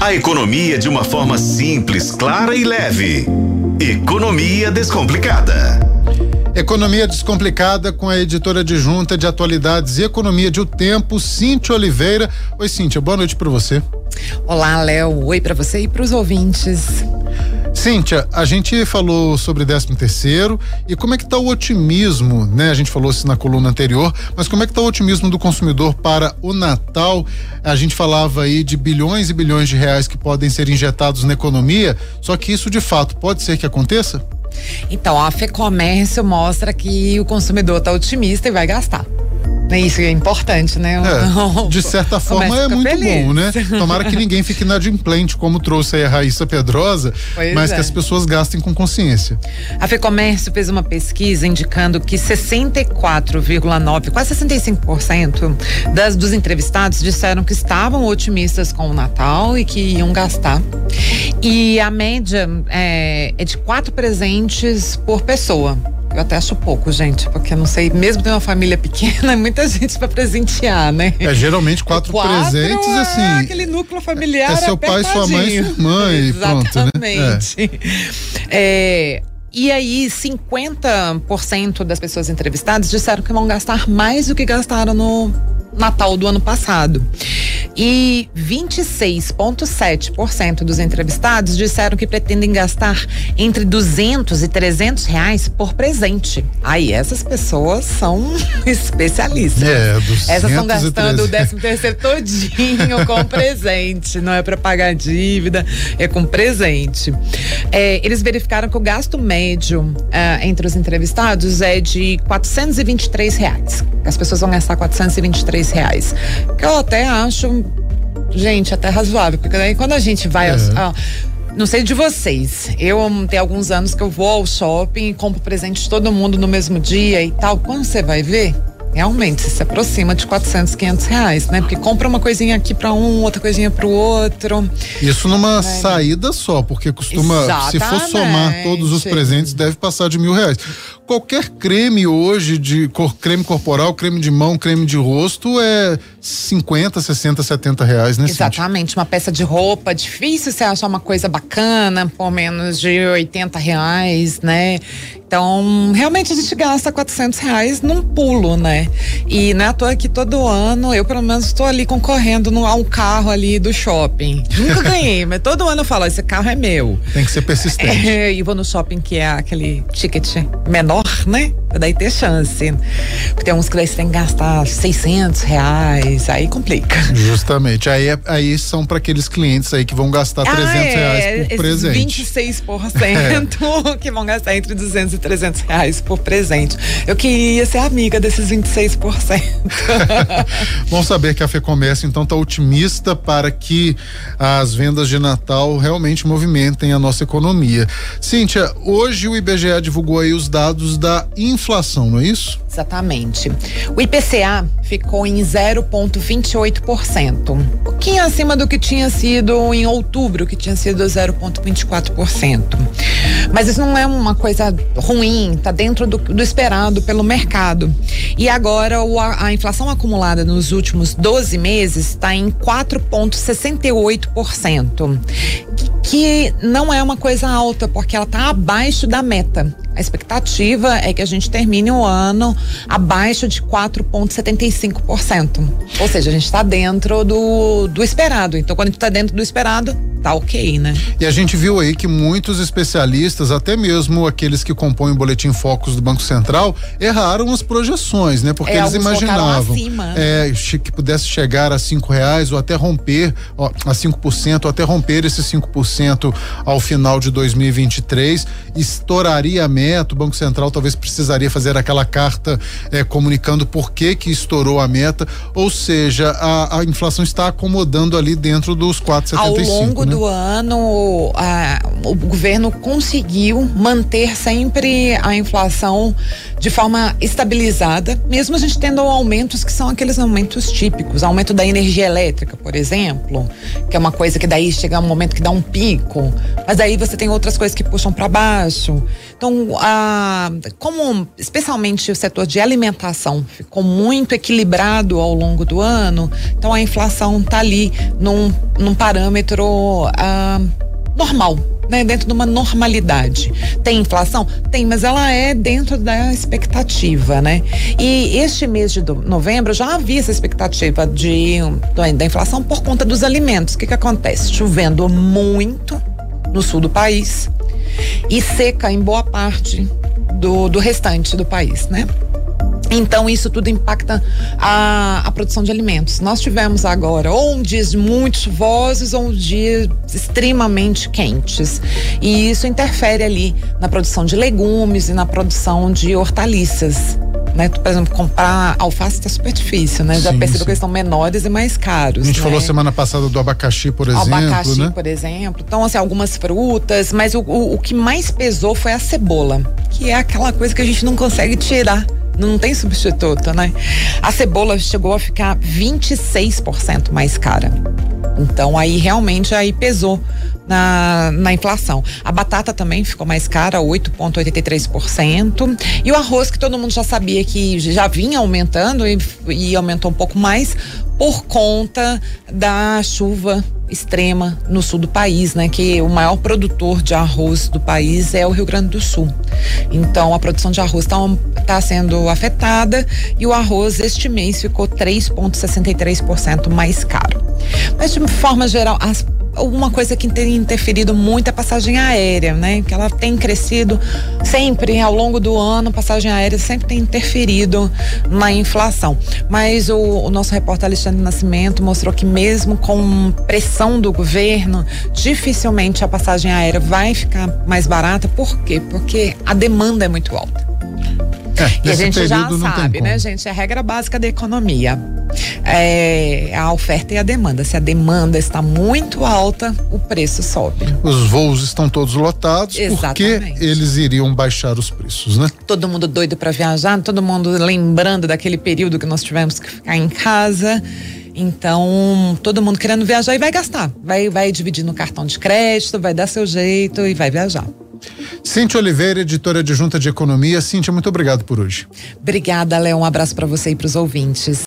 A economia de uma forma simples, clara e leve. Economia Descomplicada. Economia Descomplicada com a editora adjunta de atualidades e economia de O Tempo, Cíntia Oliveira. Oi, Cíntia, boa noite para você. Olá, Léo. Oi para você e para os ouvintes. Cíntia, a gente falou sobre 13 terceiro e como é que está o otimismo, né? A gente falou isso na coluna anterior, mas como é que está o otimismo do consumidor para o Natal? A gente falava aí de bilhões e bilhões de reais que podem ser injetados na economia, só que isso de fato pode ser que aconteça? Então, a FEComércio mostra que o consumidor está otimista e vai gastar. Isso é importante, né? É, de certa forma é muito feliz. bom, né? Tomara que ninguém fique inadimplente, como trouxe aí a Raíssa Pedrosa, pois mas é. que as pessoas gastem com consciência. A FEComércio fez uma pesquisa indicando que 64,9, quase 65% das, dos entrevistados disseram que estavam otimistas com o Natal e que iam gastar. E a média é, é de quatro presentes por pessoa. Eu até acho pouco, gente, porque não sei, mesmo ter uma família pequena, é muita gente para presentear, né? É geralmente quatro, quatro presentes, é assim. aquele núcleo familiar. É seu pai, sua mãe, sua irmã e pronto, né? Exatamente. É. E aí, 50% das pessoas entrevistadas disseram que vão gastar mais do que gastaram no Natal do ano passado. E 26,7% dos entrevistados disseram que pretendem gastar entre 200 e 300 reais por presente. Aí essas pessoas são especialistas. É, essas estão gastando o 13 terceiro todinho com presente. Não é para pagar dívida, é com presente. É, eles verificaram que o gasto médio é, entre os entrevistados é de 423 reais. As pessoas vão gastar 423 reais. Que eu até acho gente, até razoável. Porque daí quando a gente vai. É. Ao, não sei de vocês. Eu tenho alguns anos que eu vou ao shopping e compro presente de todo mundo no mesmo dia e tal. Quando você vai ver, realmente se aproxima de 400, 500 reais, né? Porque compra uma coisinha aqui para um, outra coisinha para o outro. Isso numa é. saída só, porque costuma, Exatamente. se for somar todos os presentes, deve passar de mil reais. Qualquer creme hoje de cor, creme corporal, creme de mão, creme de rosto é 50, 60, 70 reais, né? Exatamente, uma peça de roupa, difícil você achar uma coisa bacana por menos de 80 reais, né? Então, realmente a gente gasta 400 reais num pulo, né? E não é à toa que todo ano, eu pelo menos estou ali concorrendo no, a um carro ali do shopping. Nunca ganhei, mas todo ano eu falo, esse carro é meu. Tem que ser persistente. É, e vou no shopping que é aquele ticket menor, né? Pra daí ter chance. Porque tem uns que daí você tem que gastar 600 reais, aí complica. Justamente, aí, é, aí são para aqueles clientes aí que vão gastar 300 ah, é, reais por presente. 26% é. que vão gastar entre 200 e 300 reais por presente. Eu queria ser amiga desses 26%. Vamos saber que a FEComércio então está otimista para que as vendas de Natal realmente movimentem a nossa economia. Cíntia, hoje o IBGE divulgou aí os dados da inflação, não é isso? Exatamente. O IPCA ficou em 0,28%, um pouquinho acima do que tinha sido em outubro, que tinha sido 0,24%. Mas isso não é uma coisa ruim, está dentro do, do, esperado pelo mercado. E agora o, a, inflação acumulada nos últimos 12 meses está em 4,68%, que não é uma coisa alta, porque ela está abaixo da meta. A expectativa é que a gente termine o ano abaixo de 4,75%. Ou seja, a gente está dentro do, do esperado. Então, quando a gente está dentro do esperado, tá ok, né? E a gente viu aí que muitos especialistas, até mesmo aqueles que compõem o boletim Focus do Banco Central, erraram as projeções, né? Porque é, eles imaginavam acima, é, que pudesse chegar a cinco reais ou até romper ó, a 5%, ou até romper esses 5% ao final de 2023, estouraria a meta, o Banco Central talvez precisaria fazer aquela carta é, comunicando por que que estourou a meta, ou seja, a, a inflação está acomodando ali dentro dos 4,75. Ao longo né? Do ano, a, o governo conseguiu manter sempre a inflação de forma estabilizada, mesmo a gente tendo aumentos que são aqueles aumentos típicos, aumento da energia elétrica, por exemplo, que é uma coisa que daí chega um momento que dá um pico, mas aí você tem outras coisas que puxam para baixo. Então, como especialmente o setor de alimentação ficou muito equilibrado ao longo do ano, então a inflação está ali num, num parâmetro ah, normal, né, dentro de uma normalidade. Tem inflação? Tem, mas ela é dentro da expectativa, né? E este mês de novembro já havia essa expectativa de, da inflação por conta dos alimentos. O que, que acontece? Chovendo muito no sul do país e seca em boa parte do, do restante do país, né? Então, isso tudo impacta a, a, produção de alimentos. Nós tivemos agora ou um dias muito chuvosos ou um dias extremamente quentes. E isso interfere ali na produção de legumes e na produção de hortaliças. Né? Por exemplo, comprar alface está super difícil, né? Já percebeu que eles estão menores e mais caros. A gente né? falou semana passada do abacaxi, por exemplo. Abacaxi, né? por exemplo. Então, assim, algumas frutas, mas o, o, o que mais pesou foi a cebola, que é aquela coisa que a gente não consegue tirar não tem substituto, né? A cebola chegou a ficar 26% mais cara. Então aí realmente aí pesou na, na inflação. A batata também ficou mais cara, 8,83%. E o arroz, que todo mundo já sabia que já vinha aumentando e, e aumentou um pouco mais por conta da chuva extrema no sul do país, né? Que o maior produtor de arroz do país é o Rio Grande do Sul. Então a produção de arroz está tá sendo afetada e o arroz este mês ficou 3,63% mais caro. Mas de forma geral, as uma coisa que tem interferido muito é a passagem aérea, né? Que ela tem crescido sempre ao longo do ano, passagem aérea sempre tem interferido na inflação. Mas o, o nosso repórter Alexandre Nascimento mostrou que mesmo com pressão do governo, dificilmente a passagem aérea vai ficar mais barata. Por quê? Porque a demanda é muito alta. E a gente já sabe, né, gente? É a regra básica da economia. É a oferta e a demanda. Se a demanda está muito alta, o preço sobe. Os voos estão todos lotados, Exatamente. porque eles iriam baixar os preços, né? Todo mundo doido para viajar, todo mundo lembrando daquele período que nós tivemos que ficar em casa. Então, todo mundo querendo viajar e vai gastar. Vai, vai dividir no cartão de crédito, vai dar seu jeito e vai viajar. Cintia Oliveira, editora de Junta de Economia. Cintia, muito obrigado por hoje. Obrigada, Léo. Um abraço para você e para os ouvintes.